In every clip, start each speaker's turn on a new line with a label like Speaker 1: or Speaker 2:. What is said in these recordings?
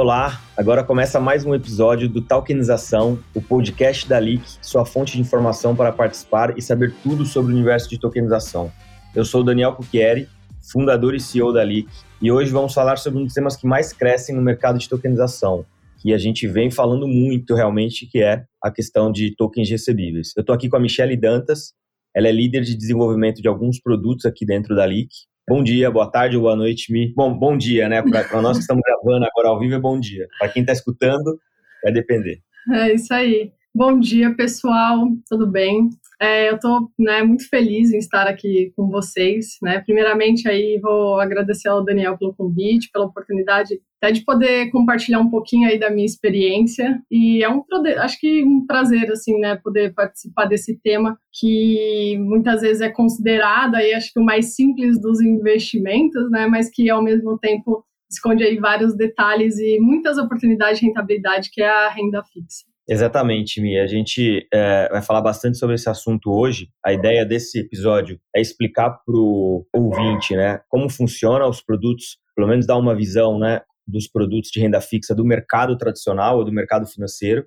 Speaker 1: Olá, agora começa mais um episódio do Tokenização, o podcast da Leak, sua fonte de informação para participar e saber tudo sobre o universo de tokenização. Eu sou o Daniel Cucchieri, fundador e CEO da Leak, e hoje vamos falar sobre um dos temas que mais crescem no mercado de tokenização, que a gente vem falando muito realmente, que é a questão de tokens recebíveis. Eu estou aqui com a Michelle Dantas, ela é líder de desenvolvimento de alguns produtos aqui dentro da Leak, Bom dia, boa tarde boa noite. Mi. Bom, bom dia, né? Para nós que estamos gravando agora ao vivo é bom dia. Para quem está escutando, vai depender.
Speaker 2: É isso aí. Bom dia, pessoal. Tudo bem? É, eu estou né, muito feliz em estar aqui com vocês. Né? Primeiramente, aí vou agradecer ao Daniel pelo convite, pela oportunidade até de poder compartilhar um pouquinho aí da minha experiência. E é um acho que um prazer assim, né, poder participar desse tema que muitas vezes é considerado aí acho que o mais simples dos investimentos, né, mas que ao mesmo tempo esconde aí vários detalhes e muitas oportunidades de rentabilidade que é a renda fixa.
Speaker 1: Exatamente, Mia. A gente é, vai falar bastante sobre esse assunto hoje. A ideia desse episódio é explicar para o ouvinte né, como funcionam os produtos, pelo menos dar uma visão né, dos produtos de renda fixa do mercado tradicional ou do mercado financeiro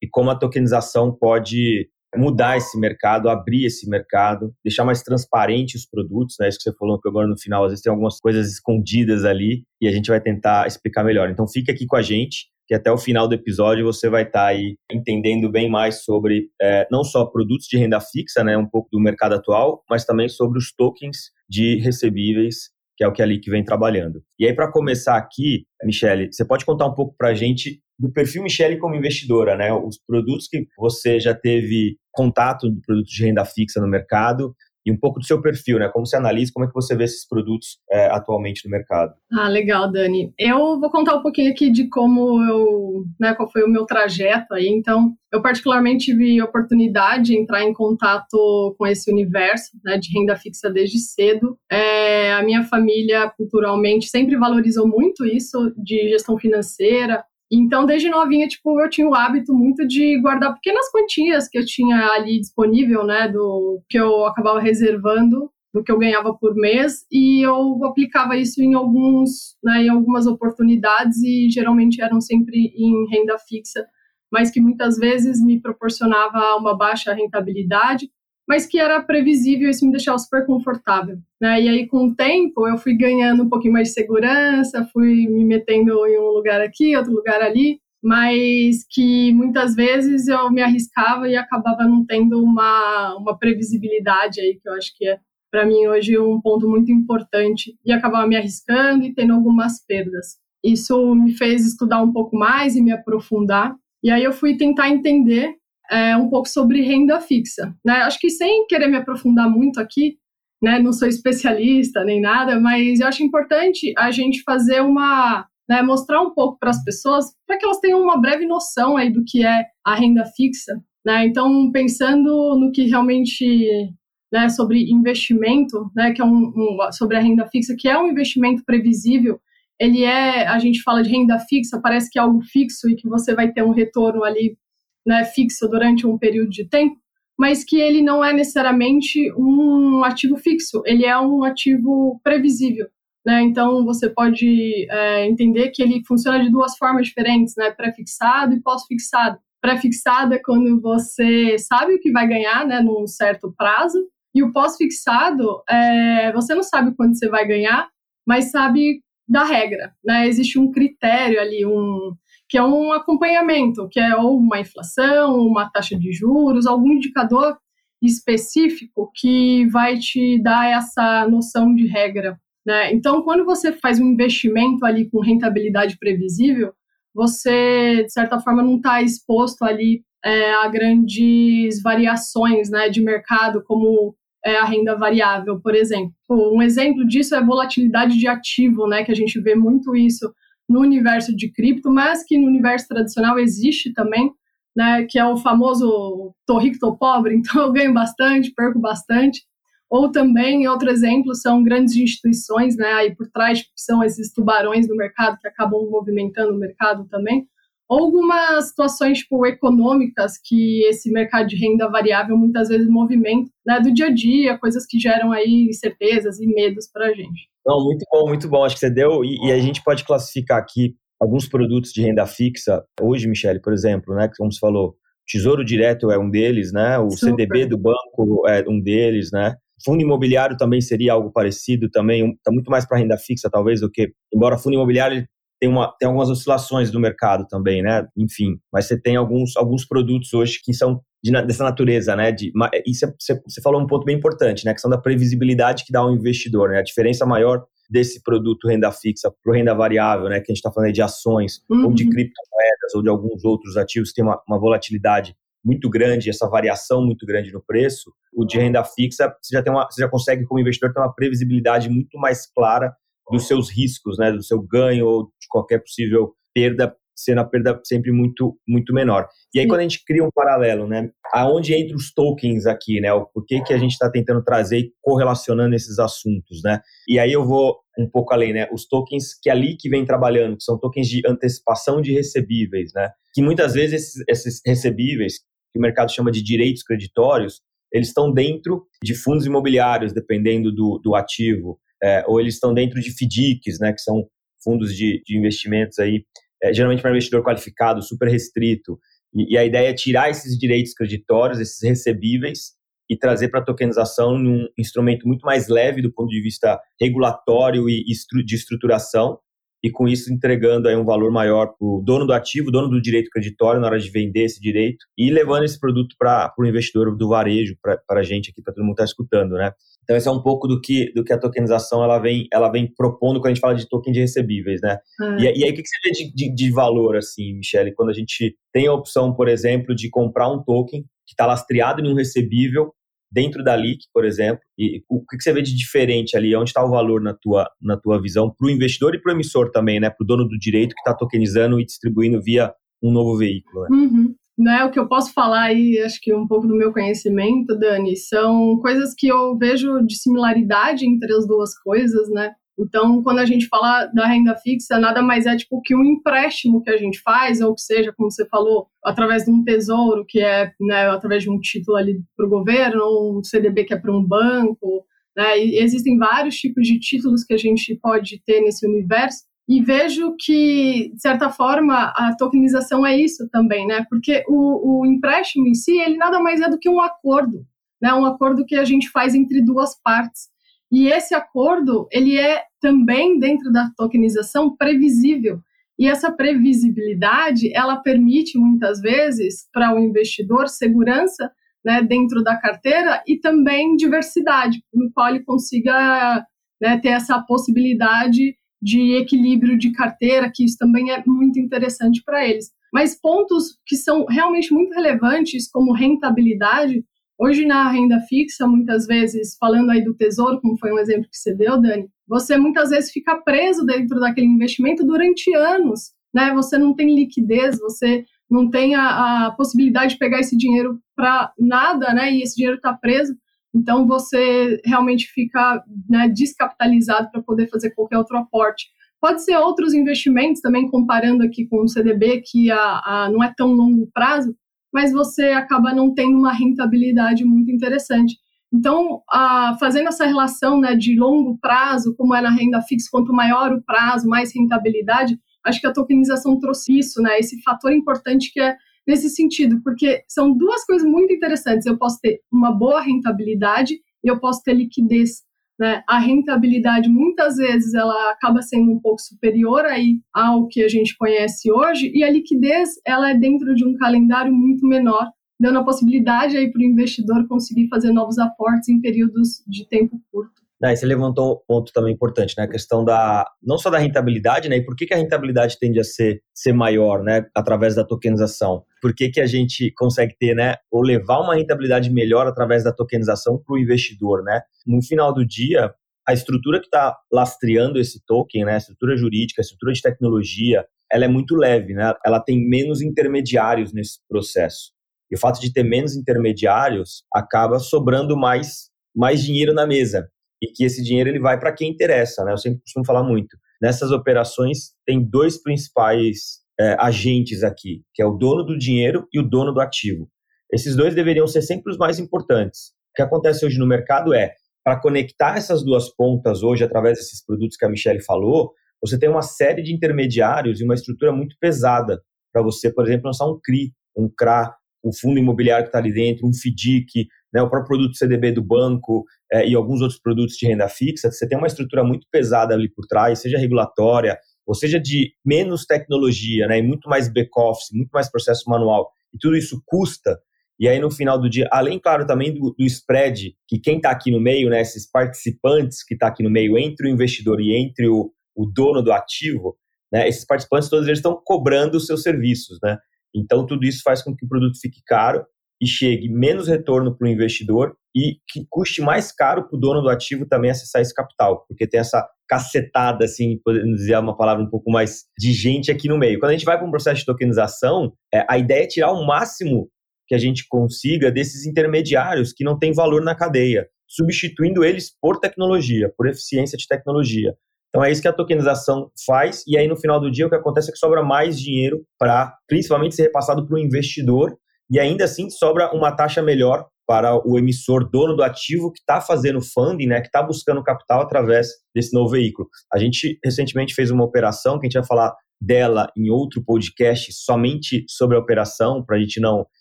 Speaker 1: e como a tokenização pode mudar esse mercado, abrir esse mercado, deixar mais transparente os produtos, né? Isso que você falou que agora no final às vezes tem algumas coisas escondidas ali e a gente vai tentar explicar melhor. Então fica aqui com a gente que até o final do episódio você vai estar tá aí entendendo bem mais sobre é, não só produtos de renda fixa, né, um pouco do mercado atual, mas também sobre os tokens de recebíveis, que é o que a LIC vem trabalhando. E aí, para começar aqui, Michele, você pode contar um pouco para a gente do perfil Michele como investidora, né? Os produtos que você já teve contato de produtos de renda fixa no mercado e um pouco do seu perfil, né? Como você analisa, como é que você vê esses produtos é, atualmente no mercado?
Speaker 2: Ah, legal, Dani. Eu vou contar um pouquinho aqui de como eu, né, qual foi o meu trajeto aí. Então, eu particularmente tive oportunidade de entrar em contato com esse universo né, de renda fixa desde cedo. É, a minha família, culturalmente, sempre valorizou muito isso de gestão financeira, então, desde novinha, tipo, eu tinha o hábito muito de guardar pequenas quantias que eu tinha ali disponível, né, do que eu acabava reservando do que eu ganhava por mês e eu aplicava isso em alguns, né, em algumas oportunidades e geralmente eram sempre em renda fixa, mas que muitas vezes me proporcionava uma baixa rentabilidade mas que era previsível, isso me deixava super confortável. Né? E aí, com o tempo, eu fui ganhando um pouquinho mais de segurança, fui me metendo em um lugar aqui, outro lugar ali, mas que muitas vezes eu me arriscava e acabava não tendo uma, uma previsibilidade aí, que eu acho que é, para mim, hoje um ponto muito importante, e acabava me arriscando e tendo algumas perdas. Isso me fez estudar um pouco mais e me aprofundar, e aí eu fui tentar entender é, um pouco sobre renda fixa. Né? Acho que sem querer me aprofundar muito aqui, né, não sou especialista nem nada, mas eu acho importante a gente fazer uma. Né, mostrar um pouco para as pessoas, para que elas tenham uma breve noção aí do que é a renda fixa. Né? Então, pensando no que realmente né, sobre investimento, né, que é um, um, sobre a renda fixa, que é um investimento previsível, ele é, a gente fala de renda fixa, parece que é algo fixo e que você vai ter um retorno ali né, fixo durante um período de tempo, mas que ele não é necessariamente um ativo fixo, ele é um ativo previsível. Né? Então, você pode é, entender que ele funciona de duas formas diferentes, né? pré-fixado e pós-fixado. Pré-fixado é quando você sabe o que vai ganhar né, num certo prazo, e o pós-fixado, é, você não sabe quando você vai ganhar, mas sabe da regra. Né? Existe um critério ali, um, que é um acompanhamento, que é ou uma inflação, uma taxa de juros, algum indicador específico que vai te dar essa noção de regra. Né? Então, quando você faz um investimento ali com rentabilidade previsível, você, de certa forma, não está exposto ali é, a grandes variações né, de mercado, como é, a renda variável, por exemplo. Um exemplo disso é a volatilidade de ativo, né, que a gente vê muito isso no universo de cripto, mas que no universo tradicional existe também, né, que é o famoso tô rico, tô pobre, então eu ganho bastante, perco bastante. Ou também, outro exemplo, são grandes instituições, né, aí por trás são esses tubarões do mercado que acabam movimentando o mercado também. Ou algumas situações tipo, econômicas que esse mercado de renda variável muitas vezes movimenta né, do dia a dia, coisas que geram aí incertezas e medos para a gente.
Speaker 1: Não, muito bom, muito bom. Acho que você deu, e, e, a gente pode classificar aqui alguns produtos de renda fixa, hoje, Michele, por exemplo, né, como você falou, Tesouro Direto é um deles, né? O Super. CDB do banco é um deles, né? Fundo imobiliário também seria algo parecido, também está muito mais para renda fixa, talvez, do que. Embora fundo imobiliário tem, uma, tem algumas oscilações do mercado também, né? Enfim, mas você tem alguns, alguns produtos hoje que são de, dessa natureza, né? De, e você, falou um ponto bem importante, né? A questão da previsibilidade que dá ao investidor, né? A diferença maior desse produto renda fixa para renda variável, né? Que a gente está falando aí de ações uhum. ou de uhum. criptomoedas ou de alguns outros ativos que tem uma, uma volatilidade muito grande, essa variação muito grande no preço, o de renda fixa, você já, tem uma, você já consegue, como investidor, ter uma previsibilidade muito mais clara dos seus riscos, né, do seu ganho ou de qualquer possível perda, sendo a perda sempre muito, muito menor. E aí, quando a gente cria um paralelo, né, aonde entra os tokens aqui, né, o porquê que a gente está tentando trazer e correlacionando esses assuntos, né? E aí eu vou um pouco além, né, os tokens que ali que vem trabalhando, que são tokens de antecipação de recebíveis, né, que muitas vezes esses, esses recebíveis, que o mercado chama de direitos creditórios, eles estão dentro de fundos imobiliários, dependendo do, do ativo, é, ou eles estão dentro de FDICs, né, que são fundos de, de investimentos aí, é, geralmente para investidor qualificado, super restrito. E, e, a ideia é tirar esses direitos creditórios, esses recebíveis, e trazer para a tokenização num instrumento muito mais leve do ponto de vista regulatório e de estruturação, e com isso entregando aí um valor maior para o dono do ativo, dono do direito creditório na hora de vender esse direito e levando esse produto para o investidor do varejo, para a gente aqui, para todo mundo estar tá escutando, né? Então esse é um pouco do que, do que a tokenização ela vem, ela vem propondo quando a gente fala de token de recebíveis, né? Ah. E, e, aí o que você vê de, de, de valor, assim, Michele, quando a gente tem a opção, por exemplo, de comprar um token que está lastreado em um recebível dentro da LIC, por exemplo, e o que você vê de diferente ali? Onde está o valor na tua, na tua visão para o investidor e para o emissor também, né? Para o dono do direito que está tokenizando e distribuindo via um novo veículo.
Speaker 2: Né? Uhum. Né, o que eu posso falar aí, acho que um pouco do meu conhecimento, Dani, são coisas que eu vejo de similaridade entre as duas coisas, né? Então, quando a gente fala da renda fixa, nada mais é tipo que um empréstimo que a gente faz, ou que seja, como você falou, através de um tesouro, que é né, através de um título ali para o governo, ou um CDB que é para um banco. Né, e existem vários tipos de títulos que a gente pode ter nesse universo. E vejo que, de certa forma, a tokenização é isso também, né? Porque o, o empréstimo em si, ele nada mais é do que um acordo, né? Um acordo que a gente faz entre duas partes. E esse acordo, ele é também dentro da tokenização previsível. E essa previsibilidade, ela permite muitas vezes para o investidor segurança né, dentro da carteira e também diversidade, no qual ele consiga né, ter essa possibilidade de equilíbrio de carteira, que isso também é muito interessante para eles. Mas pontos que são realmente muito relevantes, como rentabilidade, Hoje, na renda fixa, muitas vezes, falando aí do tesouro, como foi um exemplo que você deu, Dani, você muitas vezes fica preso dentro daquele investimento durante anos, né? Você não tem liquidez, você não tem a, a possibilidade de pegar esse dinheiro para nada, né? E esse dinheiro está preso. Então, você realmente fica né, descapitalizado para poder fazer qualquer outro aporte. Pode ser outros investimentos também, comparando aqui com o CDB, que a, a, não é tão longo prazo, mas você acaba não tendo uma rentabilidade muito interessante. Então, a, fazendo essa relação né, de longo prazo, como é na renda fixa, quanto maior o prazo, mais rentabilidade, acho que a tokenização trouxe isso, né, esse fator importante que é nesse sentido, porque são duas coisas muito interessantes. Eu posso ter uma boa rentabilidade e eu posso ter liquidez. Né? A rentabilidade muitas vezes ela acaba sendo um pouco superior aí ao que a gente conhece hoje e a liquidez ela é dentro de um calendário muito menor, dando a possibilidade para o investidor conseguir fazer novos aportes em períodos de tempo curto.
Speaker 1: Né, você levantou um ponto também importante, né? A questão da não só da rentabilidade, né? E por que, que a rentabilidade tende a ser, ser maior, né? Através da tokenização. Por que, que a gente consegue ter, né? Ou levar uma rentabilidade melhor através da tokenização para o investidor, né? No final do dia, a estrutura que está lastreando esse token, né? A estrutura jurídica, a estrutura de tecnologia, ela é muito leve, né? Ela tem menos intermediários nesse processo. E o fato de ter menos intermediários acaba sobrando mais mais dinheiro na mesa e que esse dinheiro ele vai para quem interessa, né? Eu sempre costumo falar muito. Nessas operações tem dois principais é, agentes aqui, que é o dono do dinheiro e o dono do ativo. Esses dois deveriam ser sempre os mais importantes. O que acontece hoje no mercado é, para conectar essas duas pontas hoje através desses produtos que a Michelle falou, você tem uma série de intermediários e uma estrutura muito pesada para você, por exemplo, lançar um CRI, um CRA, o fundo imobiliário que está ali dentro, um FDIC, né, o próprio produto CDB do banco é, e alguns outros produtos de renda fixa. Você tem uma estrutura muito pesada ali por trás, seja regulatória, ou seja de menos tecnologia, né, e muito mais back-office, muito mais processo manual. E tudo isso custa. E aí, no final do dia, além, claro, também do, do spread, que quem está aqui no meio, né, esses participantes que está aqui no meio, entre o investidor e entre o, o dono do ativo, né, esses participantes todos eles estão cobrando os seus serviços, né? Então, tudo isso faz com que o produto fique caro e chegue menos retorno para o investidor e que custe mais caro para o dono do ativo também acessar esse capital, porque tem essa cacetada, assim, podemos dizer uma palavra um pouco mais de gente aqui no meio. Quando a gente vai para um processo de tokenização, é, a ideia é tirar o máximo que a gente consiga desses intermediários que não têm valor na cadeia, substituindo eles por tecnologia, por eficiência de tecnologia. Então é isso que a tokenização faz, e aí no final do dia o que acontece é que sobra mais dinheiro para principalmente ser repassado para o investidor, e ainda assim sobra uma taxa melhor para o emissor dono do ativo que está fazendo funding, né, que está buscando capital através desse novo veículo. A gente recentemente fez uma operação que a gente vai falar dela em outro podcast somente sobre a operação, para a gente não.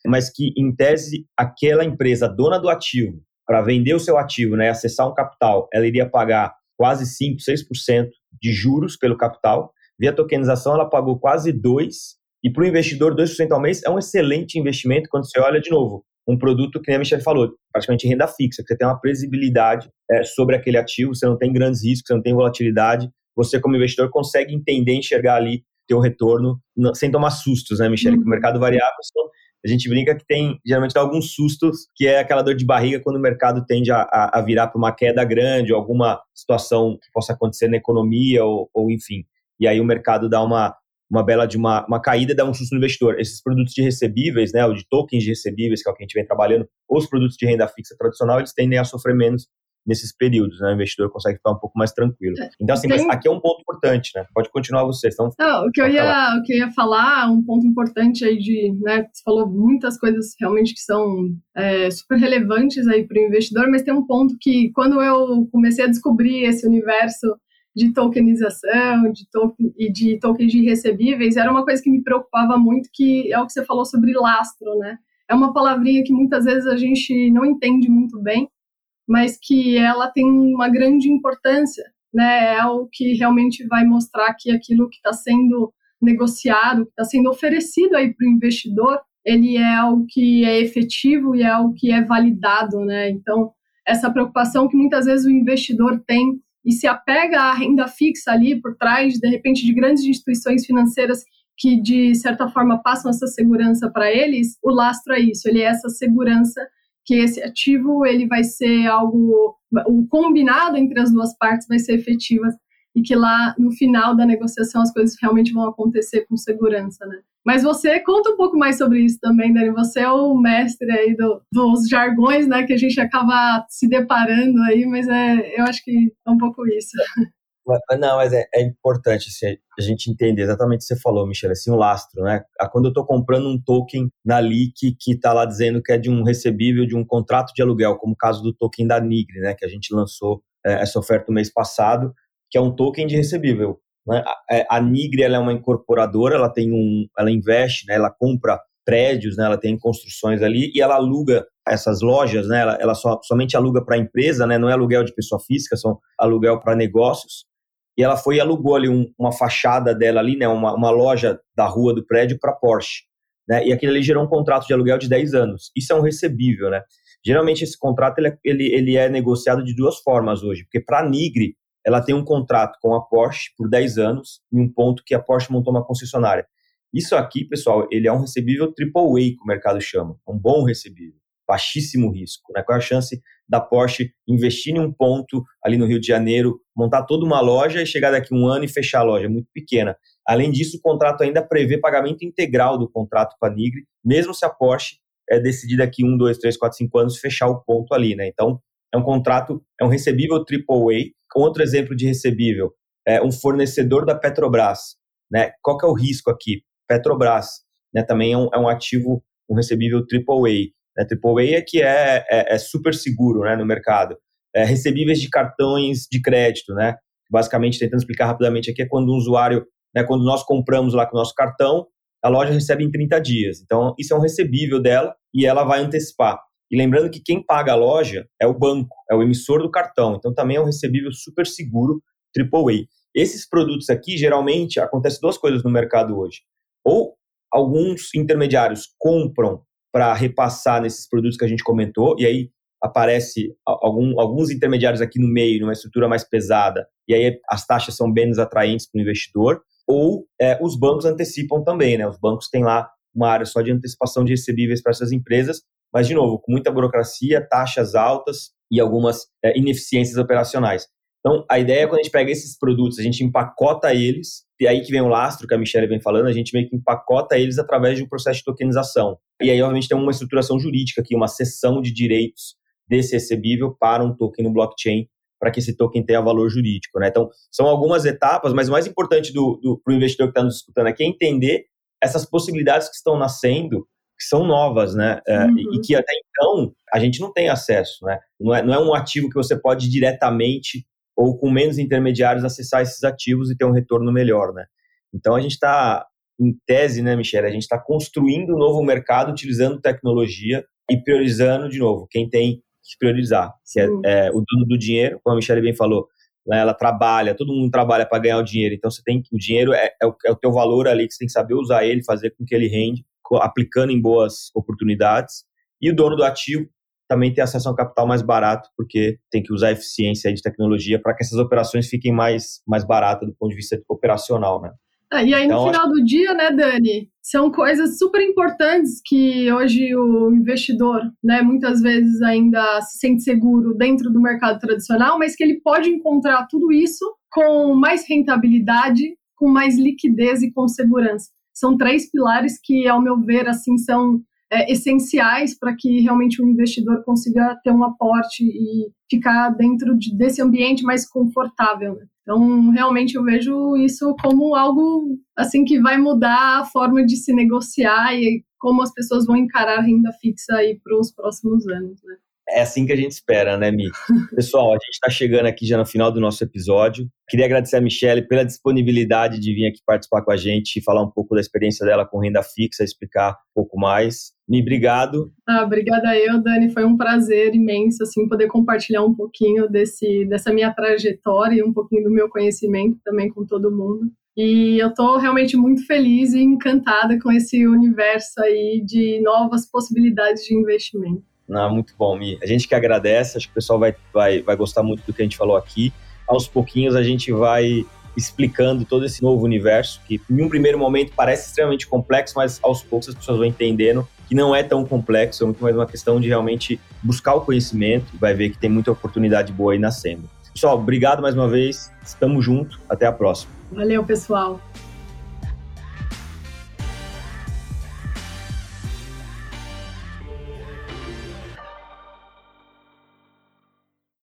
Speaker 1: Mas que, em tese, aquela empresa dona do ativo, para vender o seu ativo, né, acessar um capital, ela iria pagar quase 5, 6% de juros pelo capital. Via tokenização, ela pagou quase 2%, e para o investidor, 2% ao mês é um excelente investimento quando você olha de novo. Um produto que nem a Michelle falou, praticamente renda fixa, que você tem uma previsibilidade é, sobre aquele ativo, você não tem grandes riscos, você não tem volatilidade, você como investidor consegue entender, enxergar ali teu retorno sem tomar sustos, né, Michelle? Uhum. Que o mercado variável a gente brinca que tem, geralmente, alguns sustos, que é aquela dor de barriga quando o mercado tende a, a virar para uma queda grande, ou alguma situação que possa acontecer na economia, ou, ou enfim. E aí o mercado dá uma, uma bela de uma, uma caída, dá um susto no investidor. Esses produtos de recebíveis, né, ou de tokens de recebíveis, que é o que a gente vem trabalhando, ou os produtos de renda fixa tradicional, eles tendem a sofrer menos nesses períodos, né? O investidor consegue ficar um pouco mais tranquilo. É, então, assim, Tem... mas aqui é um ponto importante, né? Pode continuar você. Então,
Speaker 2: Não, o que eu ia, o que eu ia falar, um ponto importante aí de, né? Você falou muitas coisas realmente que são é, super relevantes aí para o investidor, mas tem um ponto que quando eu comecei a descobrir esse universo de tokenização de token, e de tokens de recebíveis, era uma coisa que me preocupava muito, que é o que você falou sobre lastro, né? É uma palavrinha que muitas vezes a gente não entende muito bem, mas que ela tem uma grande importância, né? É o que realmente vai mostrar que aquilo que está sendo negociado, que está sendo oferecido aí para o investidor, ele é algo que é efetivo e é algo que é validado, né? Então, essa preocupação que muitas vezes o investidor tem e se apega à renda fixa ali por trás, de repente, de grandes instituições financeiras que, de certa forma, passam essa segurança para eles, o lastro é isso, ele é essa segurança que esse ativo ele vai ser algo, o combinado entre as duas partes vai ser efetivo e que lá no final da negociação as coisas realmente vão acontecer com segurança, né? Mas você conta um pouco mais sobre isso também, Dani. Você é o mestre aí do, dos jargões, né, que a gente acaba se deparando aí, mas é, eu acho que é um pouco isso.
Speaker 1: Não, mas é, é importante assim, a gente entender exatamente o que você falou, Michel, assim, o lastro, né? Quando eu estou comprando um token na LIC que está lá dizendo que é de um recebível de um contrato de aluguel, como o caso do token da Nigre, né? Que a gente lançou é, essa oferta no mês passado, que é um token de recebível. Né? A, é, a Nigre é uma incorporadora, ela tem um, ela investe, né? Ela compra prédios, né? Ela tem construções ali e ela aluga essas lojas, né? Ela, ela só, somente aluga para empresa, né? Não é aluguel de pessoa física, são aluguel para negócios e ela foi e alugou ali um, uma fachada dela ali, né, uma, uma loja da rua do prédio para Porsche, né, e aquilo ali gerou um contrato de aluguel de 10 anos. Isso é um recebível, né? Geralmente esse contrato ele, é, ele, ele é negociado de duas formas hoje, porque para a Nigre ela tem um contrato com a Porsche por 10 anos em um ponto que a Porsche montou uma concessionária. Isso aqui, pessoal, ele é um recebível AAA, que o mercado chama, um bom recebível, baixíssimo risco. Né? Qual é a chance da Porsche investir em um ponto ali no Rio de Janeiro, montar toda uma loja e chegar daqui um ano e fechar a loja, muito pequena. Além disso, o contrato ainda prevê pagamento integral do contrato com a Nigre, mesmo se a Porsche é decidir daqui um, dois, três, quatro, cinco anos fechar o ponto ali, né? Então, é um contrato, é um recebível AAA. Outro exemplo de recebível é um fornecedor da Petrobras, né? Qual que é o risco aqui? Petrobras, né? Também é um, é um ativo, um recebível AAA. Né? AAA é que é, é, é super seguro né, no mercado. É, recebíveis de cartões de crédito, né? basicamente tentando explicar rapidamente aqui, é quando um usuário, né, quando nós compramos lá com o nosso cartão, a loja recebe em 30 dias. Então, isso é um recebível dela e ela vai antecipar. E lembrando que quem paga a loja é o banco, é o emissor do cartão. Então, também é um recebível super seguro, AAA. Esses produtos aqui, geralmente, acontece duas coisas no mercado hoje. Ou alguns intermediários compram para repassar nesses produtos que a gente comentou, e aí aparece algum, alguns intermediários aqui no meio, numa estrutura mais pesada, e aí as taxas são menos atraentes para o investidor, ou é, os bancos antecipam também, né? Os bancos têm lá uma área só de antecipação de recebíveis para essas empresas, mas, de novo, com muita burocracia, taxas altas e algumas é, ineficiências operacionais. Então, a ideia é quando a gente pega esses produtos, a gente empacota eles, e aí que vem o lastro que a Michelle vem falando, a gente meio que empacota eles através de um processo de tokenização. E aí, obviamente, tem uma estruturação jurídica aqui, uma cessão de direitos desse recebível para um token no blockchain, para que esse token tenha valor jurídico. Né? Então, são algumas etapas, mas o mais importante para o investidor que está nos escutando aqui é entender essas possibilidades que estão nascendo que são novas, né? É, uhum. E que até então a gente não tem acesso, né? Não é, não é um ativo que você pode diretamente ou com menos intermediários acessar esses ativos e ter um retorno melhor, né? Então a gente está, em tese, né, Michele, a gente está construindo um novo mercado utilizando tecnologia e priorizando, de novo, quem tem que priorizar. Se é, é o dono do dinheiro, como a Michele bem falou, né, ela trabalha, todo mundo trabalha para ganhar o dinheiro, então você tem o dinheiro é, é, o, é o teu valor ali que você tem que saber usar ele, fazer com que ele rende, aplicando em boas oportunidades. E o dono do ativo também tem acesso a um capital mais barato, porque tem que usar a eficiência de tecnologia para que essas operações fiquem mais, mais baratas do ponto de vista operacional, né?
Speaker 2: Ah, e aí, então, no final acho... do dia, né, Dani, são coisas super importantes que hoje o investidor, né, muitas vezes ainda se sente seguro dentro do mercado tradicional, mas que ele pode encontrar tudo isso com mais rentabilidade, com mais liquidez e com segurança. São três pilares que, ao meu ver, assim, são é, essenciais para que realmente o investidor consiga ter um aporte e ficar dentro de, desse ambiente mais confortável. Né? Então, realmente eu vejo isso como algo assim que vai mudar a forma de se negociar e como as pessoas vão encarar a renda fixa aí para os próximos anos, né?
Speaker 1: É assim que a gente espera, né, Mi? Pessoal, a gente está chegando aqui já no final do nosso episódio. Queria agradecer a Michelle pela disponibilidade de vir aqui participar com a gente e falar um pouco da experiência dela com renda fixa, explicar um pouco mais. Mi, obrigado.
Speaker 2: Ah, obrigada eu, Dani. Foi um prazer imenso assim poder compartilhar um pouquinho desse dessa minha trajetória e um pouquinho do meu conhecimento também com todo mundo. E eu estou realmente muito feliz e encantada com esse universo aí de novas possibilidades de investimento.
Speaker 1: Não, muito bom, Mi. A gente que agradece, acho que o pessoal vai, vai, vai gostar muito do que a gente falou aqui. Aos pouquinhos a gente vai explicando todo esse novo universo, que em um primeiro momento parece extremamente complexo, mas aos poucos as pessoas vão entendendo que não é tão complexo, é muito mais uma questão de realmente buscar o conhecimento e vai ver que tem muita oportunidade boa aí nascendo. Pessoal, obrigado mais uma vez, estamos juntos, até a próxima.
Speaker 2: Valeu, pessoal.